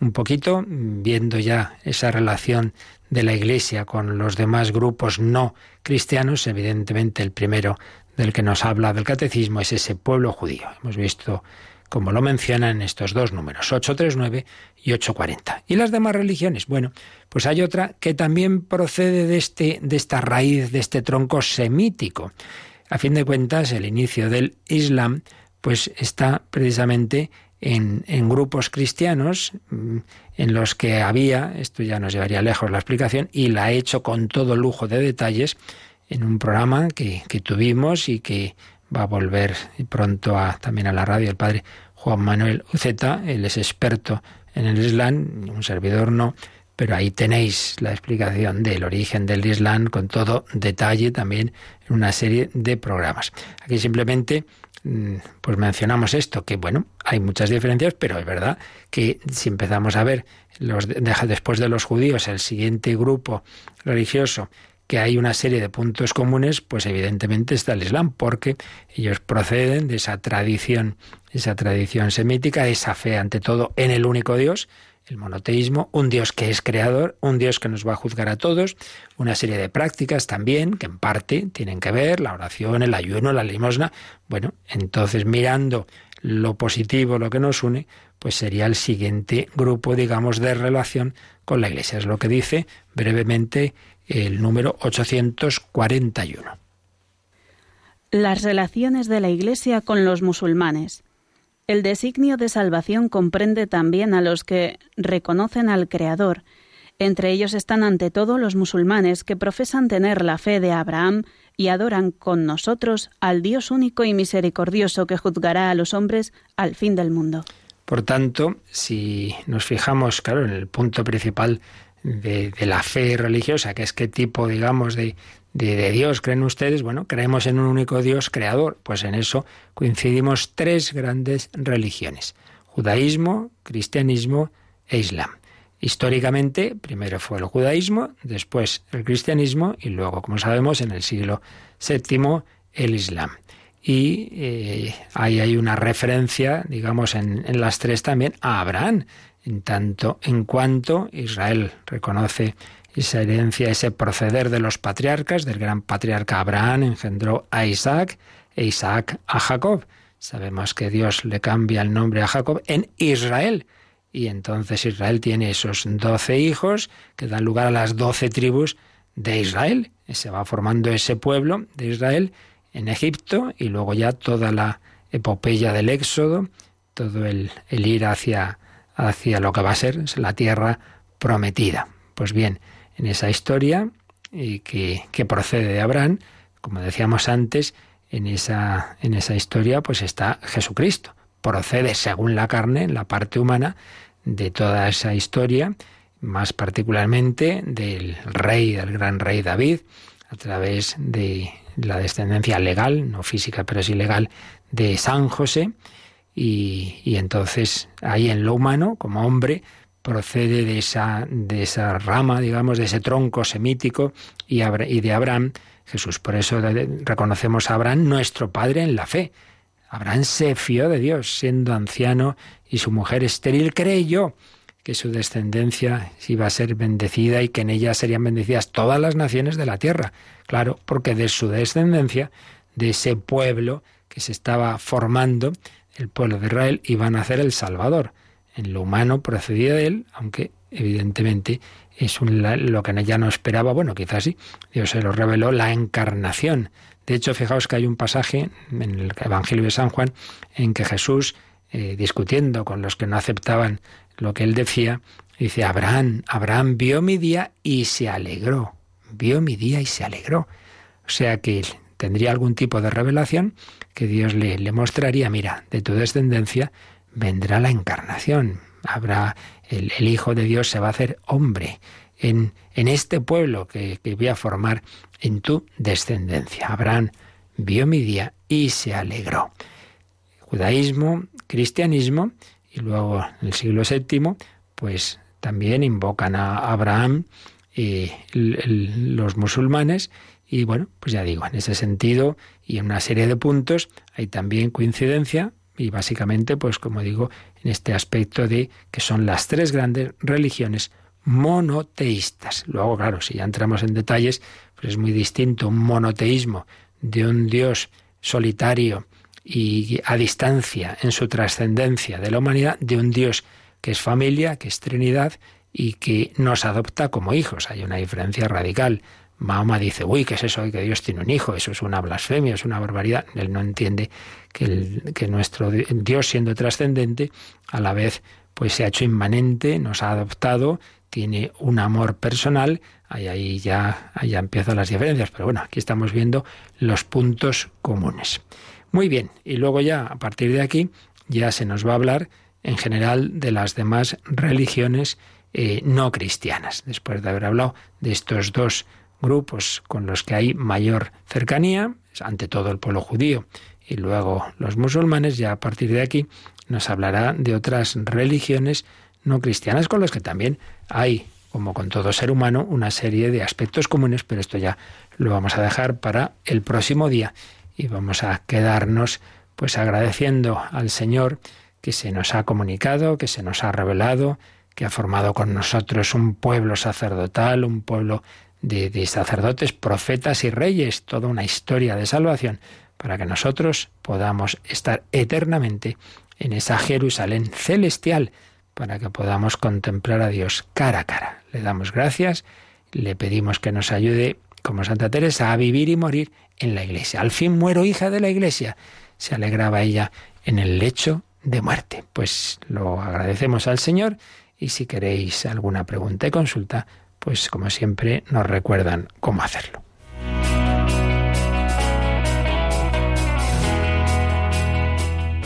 un poquito, viendo ya esa relación de la Iglesia con los demás grupos no cristianos, evidentemente el primero del que nos habla del catecismo es ese pueblo judío. Hemos visto como lo mencionan estos dos números, 839 y 840. ¿Y las demás religiones? Bueno, pues hay otra que también procede de, este, de esta raíz, de este tronco semítico. A fin de cuentas, el inicio del Islam pues está precisamente en, grupos cristianos mm, en los que había, esto ya nos llevaría lejos la explicación, y la he hecho con todo lujo de detalles en un programa que, que tuvimos y que va a volver pronto a, también a la radio el padre Juan Manuel Uceta, él es experto en el Islam, un servidor no, pero ahí tenéis la explicación del origen del Islam con todo detalle también en una serie de programas. Aquí simplemente pues mencionamos esto, que bueno, hay muchas diferencias, pero es verdad que si empezamos a ver los, después de los judíos el siguiente grupo religioso que hay una serie de puntos comunes, pues evidentemente está el Islam, porque ellos proceden de esa tradición, esa tradición semítica, esa fe ante todo en el único Dios, el monoteísmo, un Dios que es creador, un Dios que nos va a juzgar a todos, una serie de prácticas también que en parte tienen que ver, la oración, el ayuno, la limosna. Bueno, entonces mirando lo positivo, lo que nos une, pues sería el siguiente grupo, digamos, de relación con la Iglesia. Es lo que dice brevemente el número 841. Las relaciones de la Iglesia con los musulmanes. El designio de salvación comprende también a los que reconocen al Creador. Entre ellos están ante todo los musulmanes que profesan tener la fe de Abraham y adoran con nosotros al Dios único y misericordioso que juzgará a los hombres al fin del mundo. Por tanto, si nos fijamos, claro, en el punto principal de, de la fe religiosa, que es qué tipo, digamos, de, de, Dios creen ustedes? Bueno, creemos en un único Dios creador. Pues en eso coincidimos tres grandes religiones. Judaísmo, cristianismo e islam. Históricamente, primero fue el judaísmo, después el cristianismo y luego, como sabemos, en el siglo VII el islam. Y eh, ahí hay una referencia, digamos, en, en las tres también a Abraham, en tanto en cuanto Israel reconoce esa herencia, ese proceder de los patriarcas, del gran patriarca Abraham engendró a Isaac e Isaac a Jacob. Sabemos que Dios le cambia el nombre a Jacob en Israel. Y entonces Israel tiene esos doce hijos que dan lugar a las doce tribus de Israel. Se va formando ese pueblo de Israel en Egipto y luego ya toda la epopeya del Éxodo, todo el, el ir hacia, hacia lo que va a ser la tierra prometida. Pues bien, en esa historia y que, procede de Abraham, como decíamos antes, en esa, en esa historia pues está Jesucristo. Procede según la carne, la parte humana, de toda esa historia, más particularmente del rey, del gran rey David, a través de la descendencia legal, no física, pero sí legal, de San José. Y, y entonces ahí en lo humano, como hombre, procede de esa, de esa rama, digamos, de ese tronco semítico y, y de Abraham, Jesús. Por eso reconocemos a Abraham nuestro padre en la fe. Abraham se fió de Dios, siendo anciano y su mujer estéril, creyó que su descendencia iba a ser bendecida y que en ella serían bendecidas todas las naciones de la tierra. Claro, porque de su descendencia, de ese pueblo que se estaba formando, el pueblo de Israel, iba a nacer el Salvador en lo humano procedía de él, aunque evidentemente es lo que ella no esperaba, bueno, quizás sí, Dios se lo reveló, la encarnación. De hecho, fijaos que hay un pasaje en el Evangelio de San Juan en que Jesús eh, discutiendo con los que no aceptaban lo que él decía, dice, Abraham, Abraham vio mi día y se alegró, vio mi día y se alegró. O sea que tendría algún tipo de revelación que Dios le, le mostraría, mira, de tu descendencia vendrá la encarnación, habrá el, Hijo de Dios se va a hacer hombre en, en este pueblo que, que voy a formar en tu descendencia. Abraham vio mi día y se alegró. Judaísmo, cristianismo y luego en el siglo VII, pues también invocan a Abraham y los musulmanes y bueno, pues ya digo, en ese sentido y en una serie de puntos hay también coincidencia y básicamente, pues como digo, en este aspecto de que son las tres grandes religiones monoteístas. Luego, claro, si ya entramos en detalles, pues es muy distinto un monoteísmo de un Dios solitario y a distancia en su trascendencia de la humanidad, de un Dios que es familia, que es Trinidad y que nos adopta como hijos. Hay una diferencia radical. Mahoma dice, uy, ¿qué es eso que Dios tiene un hijo? Eso es una blasfemia, es una barbaridad. Él no entiende que, nuestro Dios, siendo trascendente, a la vez pues se ha hecho inmanente, nos ha adoptado, tiene un amor personal, ahí, ahí ya, ahí ya empiezan las diferencias, pero bueno, aquí estamos viendo los puntos comunes. Muy bien, y luego ya a partir de aquí ya se nos va a hablar en general de las demás religiones eh, no cristianas, después de haber hablado de estos dos grupos con los que hay mayor cercanía, ante todo el pueblo judío y luego los musulmanes, ya a partir de aquí nos hablará de otras religiones no cristianas con las que también hay, como con todo ser humano, una serie de aspectos comunes, pero esto ya lo vamos a dejar para el próximo día. Y vamos a quedarnos pues agradeciendo al Señor que se nos ha comunicado, que se nos ha revelado, que ha formado con nosotros un pueblo sacerdotal, un pueblo de, sacerdotes, profetas y reyes, toda una historia de salvación, para que nosotros podamos estar eternamente en esa Jerusalén celestial, para que podamos contemplar a Dios cara a cara. Le damos gracias, le pedimos que nos ayude, como Santa Teresa, a vivir y morir en la iglesia. Al fin muero hija de la iglesia, se alegraba ella en el lecho de muerte. Pues lo agradecemos al Señor y si queréis alguna pregunta y consulta, pues como siempre nos recuerdan cómo hacerlo.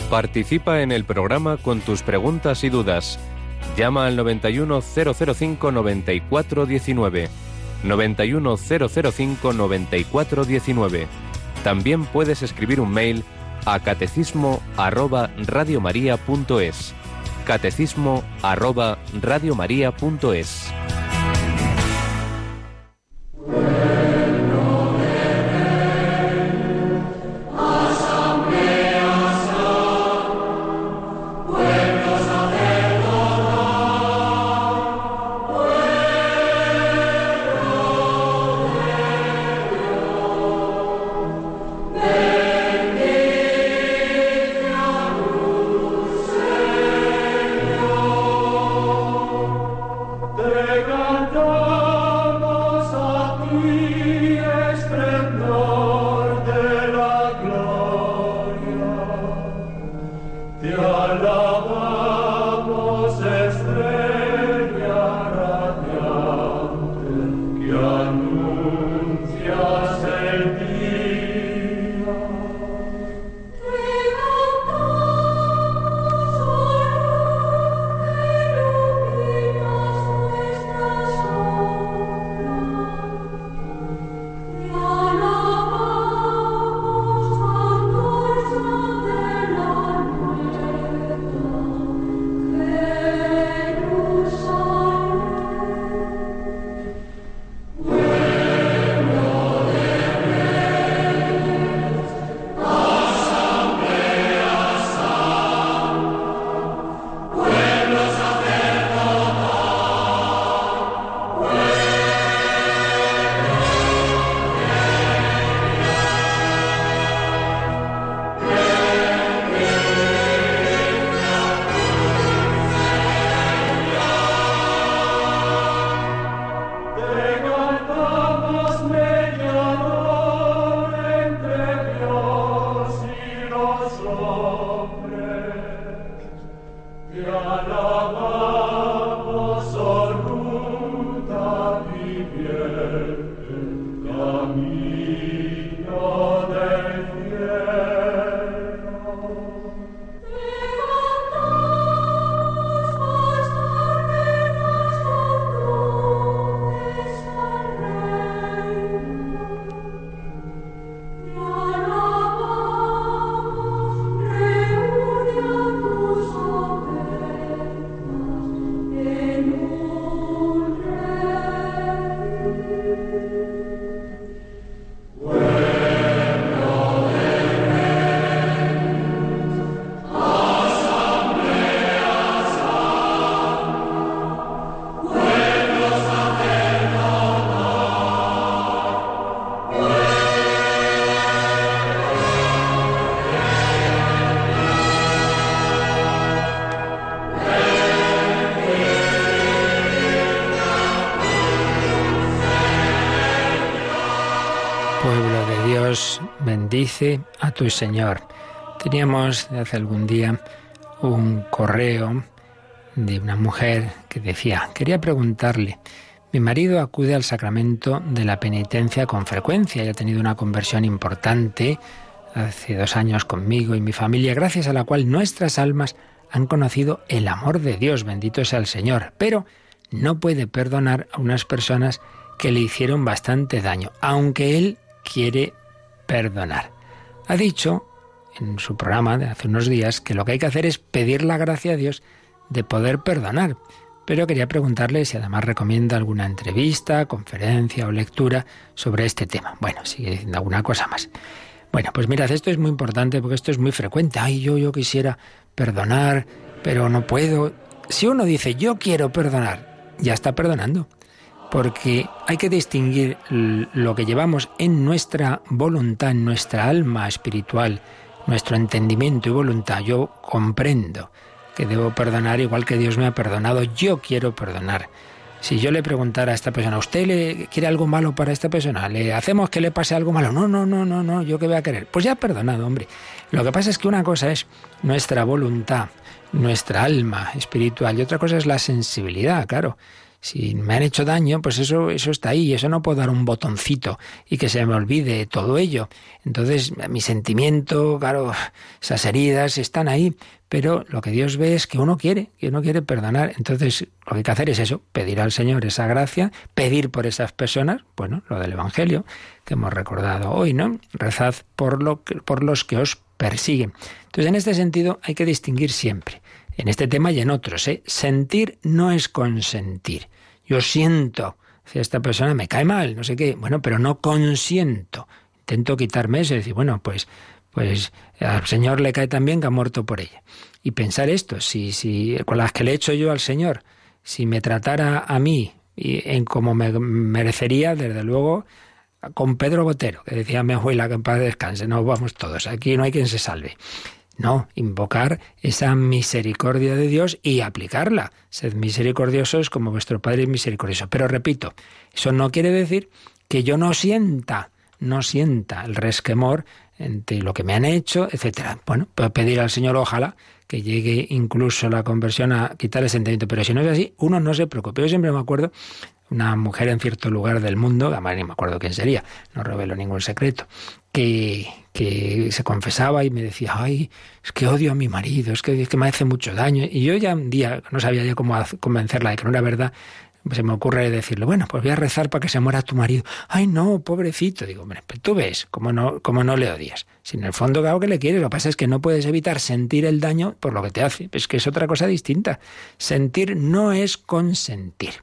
Participa en el programa con tus preguntas y dudas. Llama al 91005 9419. 91005 9419. También puedes escribir un mail a catecismo arroba. Catecismo arroba. A tu Señor. Teníamos hace algún día un correo de una mujer que decía, quería preguntarle, mi marido acude al sacramento de la penitencia con frecuencia y ha tenido una conversión importante hace dos años conmigo y mi familia, gracias a la cual nuestras almas han conocido el amor de Dios, bendito sea el Señor, pero no puede perdonar a unas personas que le hicieron bastante daño, aunque él quiere perdonar. Ha dicho en su programa de hace unos días que lo que hay que hacer es pedir la gracia a Dios de poder perdonar. Pero quería preguntarle si además recomienda alguna entrevista, conferencia o lectura sobre este tema. Bueno, sigue diciendo alguna cosa más. Bueno, pues mirad, esto es muy importante porque esto es muy frecuente. Ay, yo, yo quisiera perdonar, pero no puedo. Si uno dice yo quiero perdonar, ya está perdonando porque hay que distinguir lo que llevamos en nuestra voluntad, en nuestra alma espiritual, nuestro entendimiento y voluntad. Yo comprendo que debo perdonar igual que Dios me ha perdonado, yo quiero perdonar. Si yo le preguntara a esta persona, ¿usted le quiere algo malo para esta persona? ¿Le hacemos que le pase algo malo? No, no, no, no, no, yo qué voy a querer. Pues ya ha perdonado, hombre. Lo que pasa es que una cosa es nuestra voluntad, nuestra alma espiritual y otra cosa es la sensibilidad, claro si me han hecho daño, pues eso, eso está ahí, eso no puedo dar un botoncito y que se me olvide todo ello. Entonces, mi sentimiento, claro, esas heridas están ahí, pero lo que Dios ve es que uno quiere, que uno quiere perdonar. Entonces, lo que hay que hacer es eso, pedir al Señor esa gracia, pedir por esas personas, bueno, lo del Evangelio que hemos recordado hoy, ¿no? Rezad por, lo por los que os persiguen. Entonces, en este sentido, hay que distinguir siempre en este tema y en otros. ¿eh? Sentir no es consentir. Yo siento, si esta persona me cae mal, no sé qué, bueno, pero no consiento. Intento quitarme eso y decir, bueno, pues, pues al Señor le cae también que ha muerto por ella. Y pensar esto, si, si con las que le he hecho yo al Señor, si me tratara a mí y en como me merecería, desde luego, con Pedro Botero, que decía mi abuela que en paz descanse, no vamos todos, aquí no hay quien se salve. No, invocar esa misericordia de Dios y aplicarla. Sed misericordiosos como vuestro Padre es misericordioso. Pero repito, eso no quiere decir que yo no sienta, no sienta el resquemor entre lo que me han hecho, etcétera. Bueno, puedo pedir al Señor, ojalá, que llegue incluso la conversión a quitar el sentimiento. Pero si no es así, uno no se preocupe. Yo siempre me acuerdo una mujer en cierto lugar del mundo, además ni me acuerdo quién sería, no revelo ningún secreto, que, que se confesaba y me decía, ay, es que odio a mi marido, es que, es que me hace mucho daño. Y yo ya un día no sabía ya cómo convencerla de que no era verdad, se me ocurre decirle, bueno, pues voy a rezar para que se muera tu marido. Ay, no, pobrecito. Digo, hombre, pues tú ves cómo no, cómo no le odias. Si en el fondo, claro que le quieres, lo que pasa es que no puedes evitar sentir el daño por lo que te hace. Es que es otra cosa distinta. Sentir no es consentir.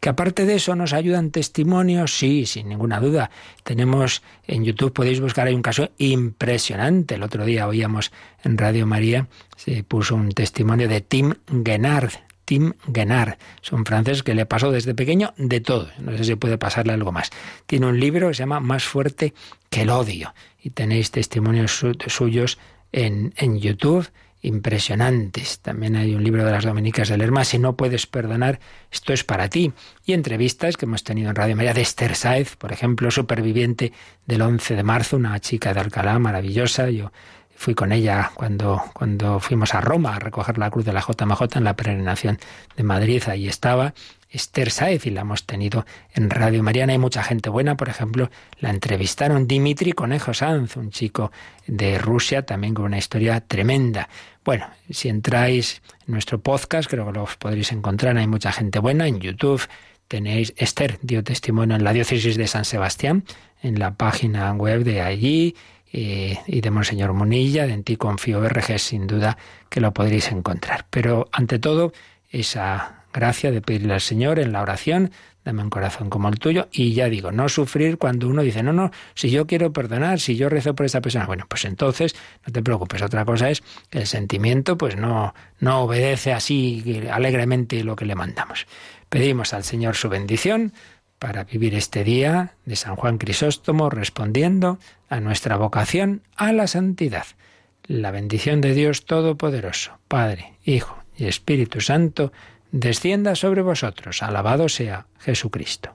Que aparte de eso nos ayudan testimonios, sí, sin ninguna duda. Tenemos en YouTube, podéis buscar, hay un caso impresionante. El otro día oíamos en Radio María, se puso un testimonio de Tim Guenard. Tim Guenard. Es un francés que le pasó desde pequeño de todo. No sé si puede pasarle algo más. Tiene un libro que se llama Más fuerte que el odio. Y tenéis testimonios suyos en, en YouTube impresionantes. También hay un libro de las Dominicas del Lerma, Si no puedes perdonar, esto es para ti. Y entrevistas que hemos tenido en Radio María de Esther Saez, por ejemplo, superviviente del 11 de marzo, una chica de Alcalá maravillosa. Yo fui con ella cuando, cuando fuimos a Roma a recoger la cruz de la JMJ en la peregrinación de Madrid. Ahí estaba. Esther Saez y la hemos tenido en Radio Mariana. Hay mucha gente buena, por ejemplo, la entrevistaron Dimitri Conejo Sanz, un chico de Rusia, también con una historia tremenda. Bueno, si entráis en nuestro podcast, creo que los podréis encontrar. Hay mucha gente buena en YouTube. Tenéis, Esther dio testimonio en la diócesis de San Sebastián, en la página web de allí, y de Monseñor Munilla, de En ti confío RG, sin duda que lo podréis encontrar. Pero ante todo, esa gracia de pedirle al Señor en la oración, dame un corazón como el tuyo, y ya digo, no sufrir cuando uno dice, no, no, si yo quiero perdonar, si yo rezo por esta persona, bueno, pues entonces no te preocupes. Otra cosa es que el sentimiento pues no, no obedece así alegremente lo que le mandamos. Pedimos al Señor su bendición para vivir este día de San Juan Crisóstomo respondiendo a nuestra vocación a la santidad. La bendición de Dios Todopoderoso, Padre, Hijo y Espíritu Santo, descienda sobre vosotros. Alabado sea Jesucristo.